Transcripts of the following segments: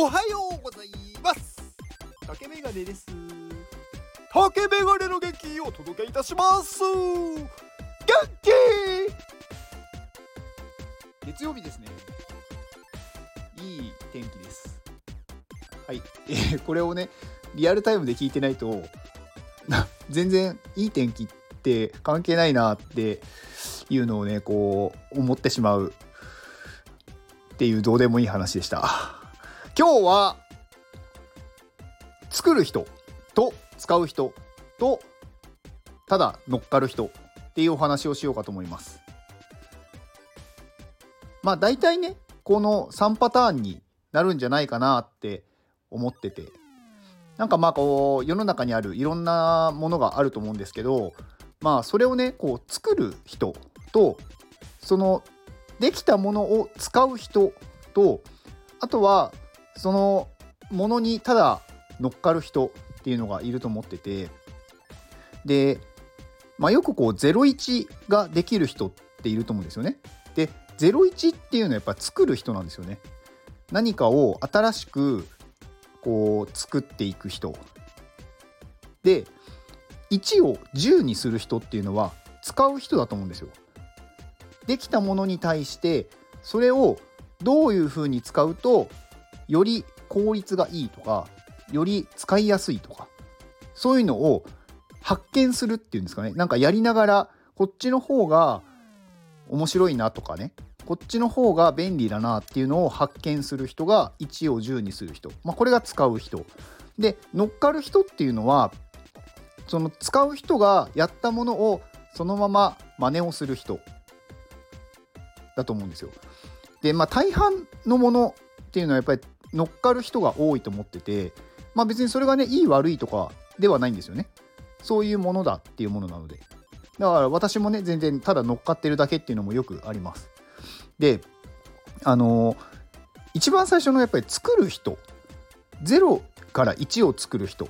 おはようございます。竹メガネです。竹メガネの元気をお届けいたします。元気!月曜日ですね。いい天気です。はい、えー、これをねリアルタイムで聞いてないと全然いい天気って関係ないなっていうのをねこう思ってしまうっていうどうでもいい話でした。今日は作る人と使う人とただ乗っかる人っていうお話をしようかと思います。まあ大体ねこの3パターンになるんじゃないかなって思ってて。なんかまあこう世の中にあるいろんなものがあると思うんですけどまあそれをねこう作る人とそのできたものを使う人とあとはそのものにただ乗っかる人っていうのがいると思っててで、まあ、よくこう01ができる人っていると思うんですよね。で01っていうのはやっぱ作る人なんですよね。何かを新しくこう作っていく人で1を10にする人っていうのは使う人だと思うんですよ。できたものに対してそれをどういうふうに使うとより効率がいいとかより使いやすいとかそういうのを発見するっていうんですかね。なんかやりながらこっちの方が面白いなとかね。こっちの方が便利だなっていうのを発見する人が1を10にする人、まあ、これが使う人。で乗っかる人っていうのはその使う人がやったものをそのまま真似をする人だと思うんですよ。でまあ大半のものっていうのはやっぱり乗っかる人が多いと思っててまあ別にそれがねいい悪いとかではないんですよね。そういうものだっていうものなので。だから私もね全然ただ乗っかってるだけっていうのもよくあります。であの、一番最初のやっぱり作る人0から1を作る人、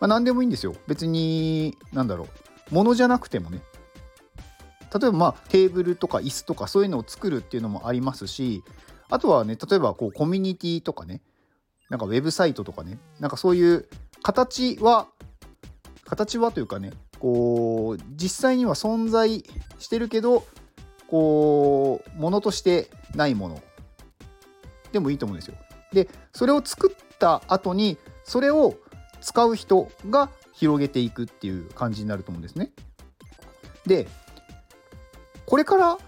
まあ、何でもいいんですよ。別に何だろうものじゃなくてもね。例えばまあテーブルとか椅子とかそういうのを作るっていうのもありますしあとはね例えばこうコミュニティとかねなんかウェブサイトとかねなんかそういう形は形はというかねこう実際には存在してるけどこうものとしてないものでもいいと思うんですよ。でそれを作った後にそれを使う人が広げていくっていう感じになると思うんですね。でこれから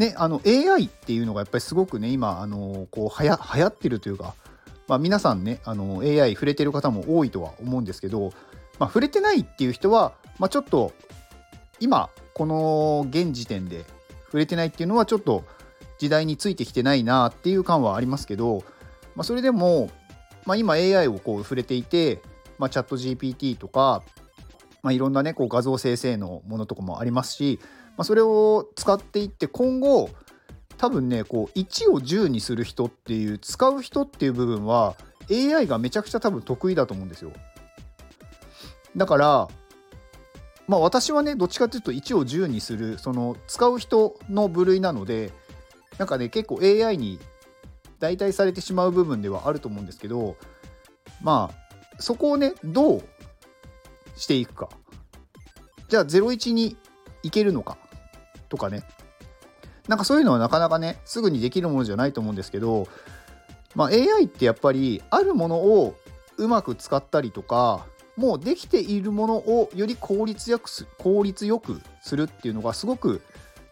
ね、あの AI っていうのがやっぱりすごくね今あのこうはや流行ってるというか、まあ、皆さんねあの AI 触れてる方も多いとは思うんですけど、まあ、触れてないっていう人は、まあ、ちょっと今この現時点で触れてないっていうのはちょっと時代についてきてないなっていう感はありますけど、まあ、それでも、まあ、今 AI をこう触れていて、まあ、チャット GPT とか、まあ、いろんなねこう画像生成のものとかもありますしまあ、それを使っていって今後多分ねこう1を10にする人っていう使う人っていう部分は AI がめちゃくちゃ多分得意だと思うんですよ。だからまあ私はねどっちかっていうと1を10にするその使う人の部類なのでなんかね結構 AI に代替されてしまう部分ではあると思うんですけどまあそこをねどうしていくかじゃあ01にいけるのかとかねなんかそういうのはなかなかねすぐにできるものじゃないと思うんですけど、まあ、AI ってやっぱりあるものをうまく使ったりとかもうできているものをより効率よくす効率よくするっていうのがすごく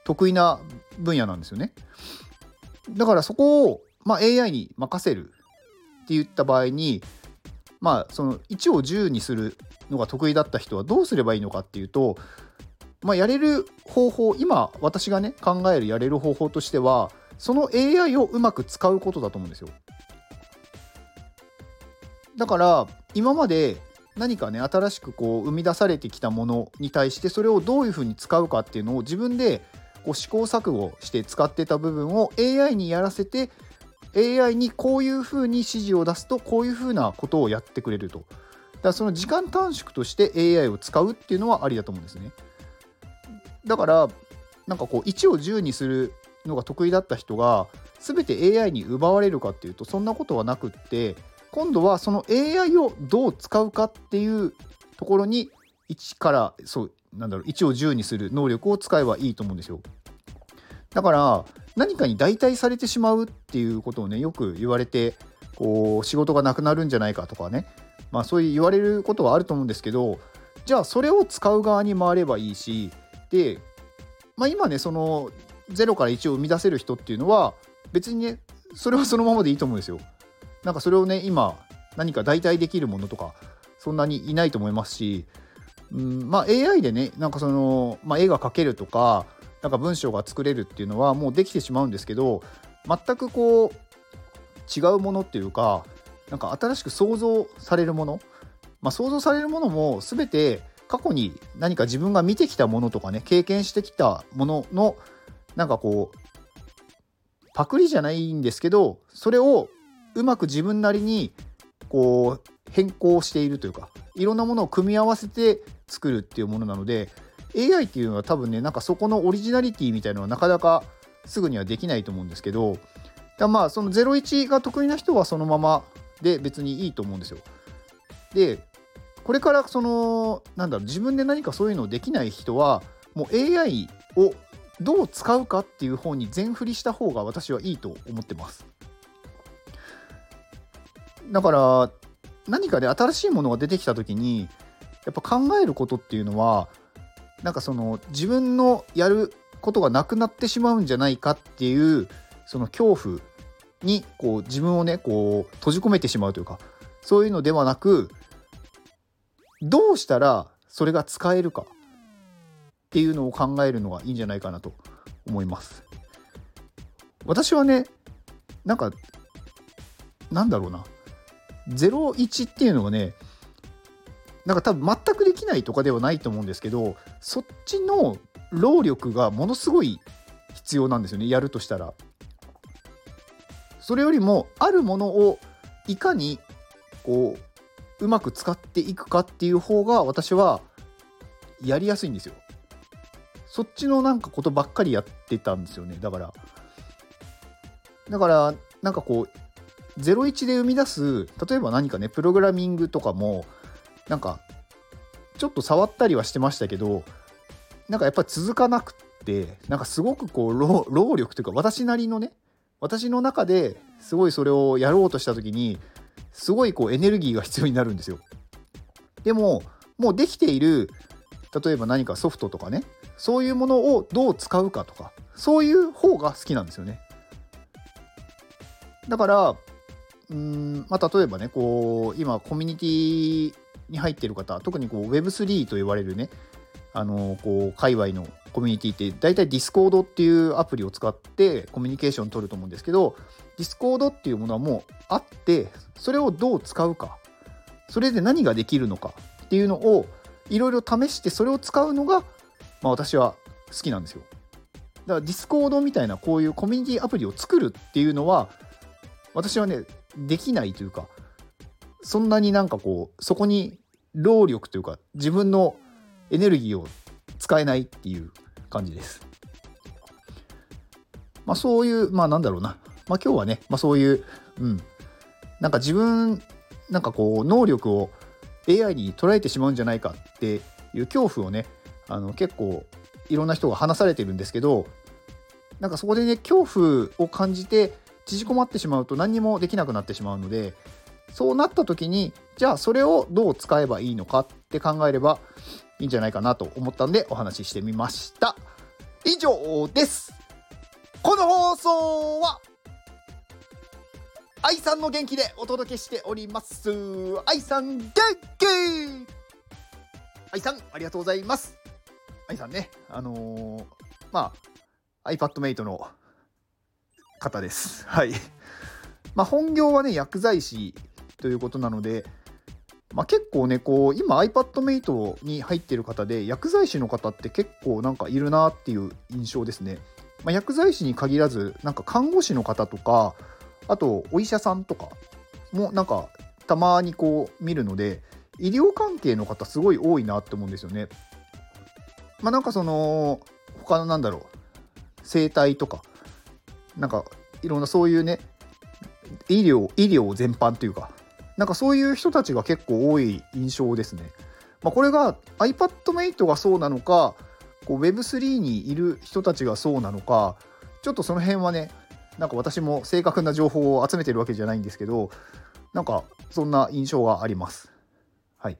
得意な分野なんですよね。だからそこを、まあ、AI に任せるって言った場合にまあその1を10にするのが得意だった人はどうすればいいのかっていうとまあ、やれる方法今私がね考えるやれる方法としてはその AI をうまく使うことだと思うんですよだから今まで何かね新しくこう生み出されてきたものに対してそれをどういうふうに使うかっていうのを自分でこう試行錯誤して使ってた部分を AI にやらせて AI にこういうふうに指示を出すとこういうふうなことをやってくれるとだからその時間短縮として AI を使うっていうのはありだと思うんですね。だからなんかこう1を10にするのが得意だった人が全て AI に奪われるかっていうとそんなことはなくって今度はその AI をどう使うかっていうところに1からそうなんだろう1を10にする能力を使えばいいと思うんですよ。だから何かに代替されてしまうっていうことをねよく言われてこう仕事がなくなるんじゃないかとかねまあそういう言われることはあると思うんですけどじゃあそれを使う側に回ればいいし、まあ、今ねその0から1を生み出せる人っていうのは別にねそれはそのままでいいと思うんですよ。なんかそれをね今何か代替できるものとかそんなにいないと思いますし、うんまあ、AI でねなんかその、まあ、絵が描けるとかなんか文章が作れるっていうのはもうできてしまうんですけど全くこう違うものっていうかなんか新しく想像されるもの、まあ、想像されるものも全て過去に何か自分が見てきたものとかね経験してきたもののなんかこうパクリじゃないんですけどそれをうまく自分なりにこう変更しているというかいろんなものを組み合わせて作るっていうものなので AI っていうのは多分ねなんかそこのオリジナリティみたいなのはなかなかすぐにはできないと思うんですけどだまあその01が得意な人はそのままで別にいいと思うんですよ。でこれからそのなんだろう自分で何かそういうのできない人はもう AI をどう使うかっていう方に全振りした方が私はいいと思ってます。だから何かで新しいものが出てきた時にやっぱ考えることっていうのはなんかその自分のやることがなくなってしまうんじゃないかっていうその恐怖にこう自分をねこう閉じ込めてしまうというかそういうのではなくどうしたらそれが使えるかっていうのを考えるのがいいんじゃないかなと思います。私はねなんかなんだろうな01っていうのがねなんか多分全くできないとかではないと思うんですけどそっちの労力がものすごい必要なんですよねやるとしたら。それよりもあるものをいかにこううまく使っていくかっていう方が私はやりやすいんですよ。そっちのなんかことばっかりやってたんですよねだからだからなんかこう01で生み出す例えば何かねプログラミングとかもなんかちょっと触ったりはしてましたけどなんかやっぱり続かなくってなんかすごくこう労力というか私なりのね私の中ですごいそれをやろうとした時にすごいこうエネルギーが必要になるんですよ。でももうできている例えば何かソフトとかねそういうものをどう使うかとかそういう方が好きなんですよね。だからうんまあ例えばねこう今コミュニティに入ってる方特にこう Web3 と言われるねあのこう界隈のコミュニティって大体 Discord っていうアプリを使ってコミュニケーション取ると思うんですけど Discord っていうものはもうあってそれをどう使うかそれで何ができるのかっていうのをいろいろ試してそれを使うのが、まあ、私は好きなんですよ。だから Discord みたいなこういうコミュニティアプリを作るっていうのは私はねできないというかそんなになんかこうそこに労力というか自分のエネルギーを使えないっていう感じです。まあそういう、まあなんだろうな。まあ今日はね、まあそういう、うん。なんか自分、なんかこう、能力を AI に捉えてしまうんじゃないかっていう恐怖をね、あの結構いろんな人が話されてるんですけど、なんかそこでね、恐怖を感じて縮こまってしまうと何にもできなくなってしまうので、そうなった時に、じゃあそれをどう使えばいいのかって考えれば、いいんじゃないかなと思ったんでお話ししてみました。以上です。この放送は愛さんの元気でお届けしております。愛さん元気愛さんありがとうございます。愛さんね、あのー、まあ iPadMate の方です。はい。まあ本業はね薬剤師ということなので、まあ、結構ねこう今 iPadMate に入ってる方で薬剤師の方って結構なんかいるなっていう印象ですね。まあ、薬剤師に限らずなんか看護師の方とかあとお医者さんとかもなんかたまにこう見るので医療関係の方すごい多いなって思うんですよね。まあなんかその他のなんだろう生態とかなんかいろんなそういうね医療医療全般というかなんかそういう人たちが結構多い印象ですね。まあ、これが iPadMate がそうなのかこう Web3 にいる人たちがそうなのかちょっとその辺はねなんか私も正確な情報を集めてるわけじゃないんですけどなんかそんな印象があります。はい。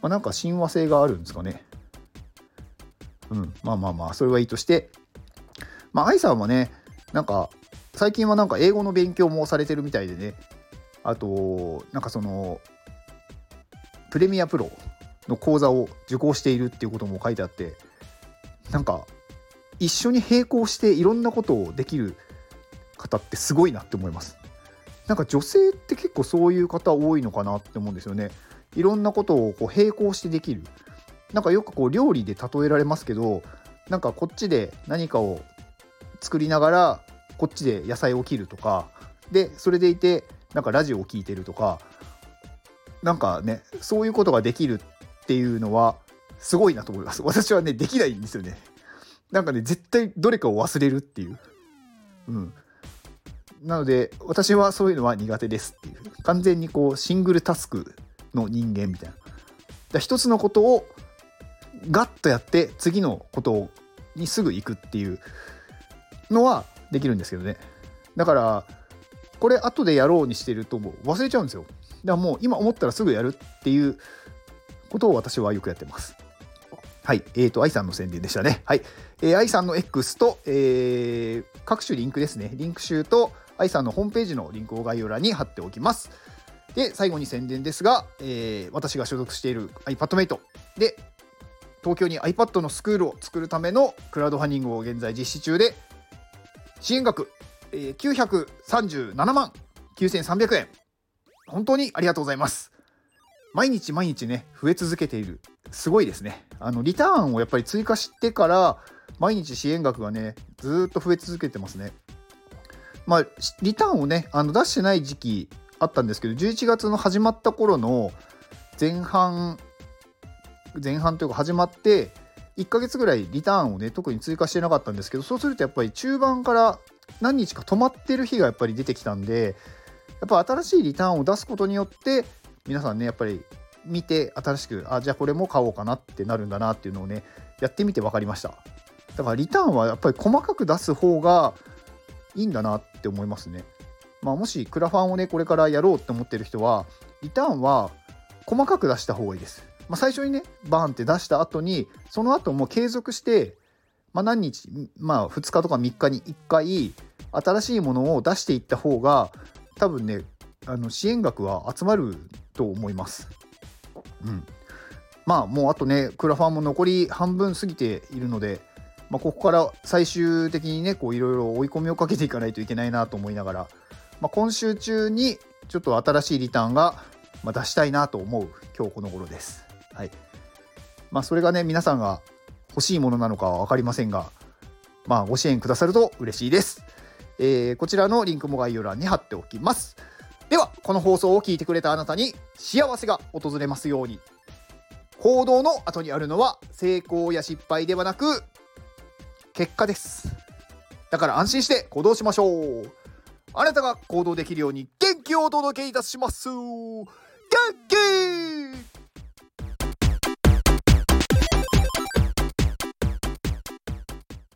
まあ、なんか親和性があるんですかね。うん、まあまあまあそれはいいとしてまあ愛さんはねなんか最近はなんか英語の勉強もされてるみたいでねあとなんかそのプレミアプロの講座を受講しているっていうことも書いてあってなんか一緒に並行していろんなことをできる方ってすごいなって思います。なんか女性って結構そういう方多いのかなって思うんですよね。いろんなことをこう並行してできる。なんかよくこう料理で例えられますけどなんかこっちで何かを作りながらこっちで野菜を切るとかでそれでいてなんかラジオを聴いてるとかなんかねそういうことができるっていうのはすごいなと思います。私はねできないんですよね。なんかね絶対どれかを忘れるっていう。うん。なので私はそういうのは苦手ですっていう完全にこうシングルタスクの人間みたいなだ一つのことをガッとやって次のことにすぐ行くっていうのはできるんですけどねだからこれ後でやろうにしてるともう忘れちゃうんですよだからもう今思ったらすぐやるっていうことを私はよくやってますはい。えっ、ー、と、愛さんの宣伝でしたね。はい。えー、愛さんの X と、えー、各種リンクですね。リンク集と愛さんのホームページのリンクを概要欄に貼っておきます。で、最後に宣伝ですが、えー、私が所属している iPadMate で、東京に iPad のスクールを作るためのクラウドファンディングを現在実施中で、支援額、えー、937万9300円。本当にありがとうございます。毎日毎日ね、増え続けている。すごいですね。あの、リターンをやっぱり追加してから、毎日支援額がね、ずっと増え続けてますね。まあ、リターンをね、あの出してない時期あったんですけど、11月の始まった頃の前半、前半というか始まって、1ヶ月ぐらいリターンをね、特に追加してなかったんですけど、そうするとやっぱり中盤から何日か止まってる日がやっぱり出てきたんで、やっぱ新しいリターンを出すことによって、皆さんね、やっぱり見て新しく、あ、じゃあこれも買おうかなってなるんだなっていうのをね、やってみて分かりました。だからリターンはやっぱり細かく出す方がいいんだなって思いますね。まあ、もしクラファンをね、これからやろうって思ってる人は、リターンは細かく出した方がいいです。まあ、最初にね、バーンって出した後に、その後も継続して、まあ、何日、まあ、2日とか3日に1回、新しいものを出していった方が、多分ね、あの支援額は集まると思います。うん。まあ、もうあとね、クラファンも残り半分過ぎているので、まあ、ここから最終的にねこういろいろ追い込みをかけていかないといけないなと思いながら、まあ、今週中にちょっと新しいリターンが出したいなと思う今日この頃です。はいまあ、それがね皆さんが欲しいものなのかは分かりませんが、まあ、ご支援くださると嬉しいです。えー、こちらのリンクも概要欄に貼っておきます。ではこの放送を聞いてくれたあなたに幸せが訪れますように行動の後にあるのは成功や失敗ではなく結果です。だから安心して行動しましょう。あなたが行動できるように元気をお届けいたします。元気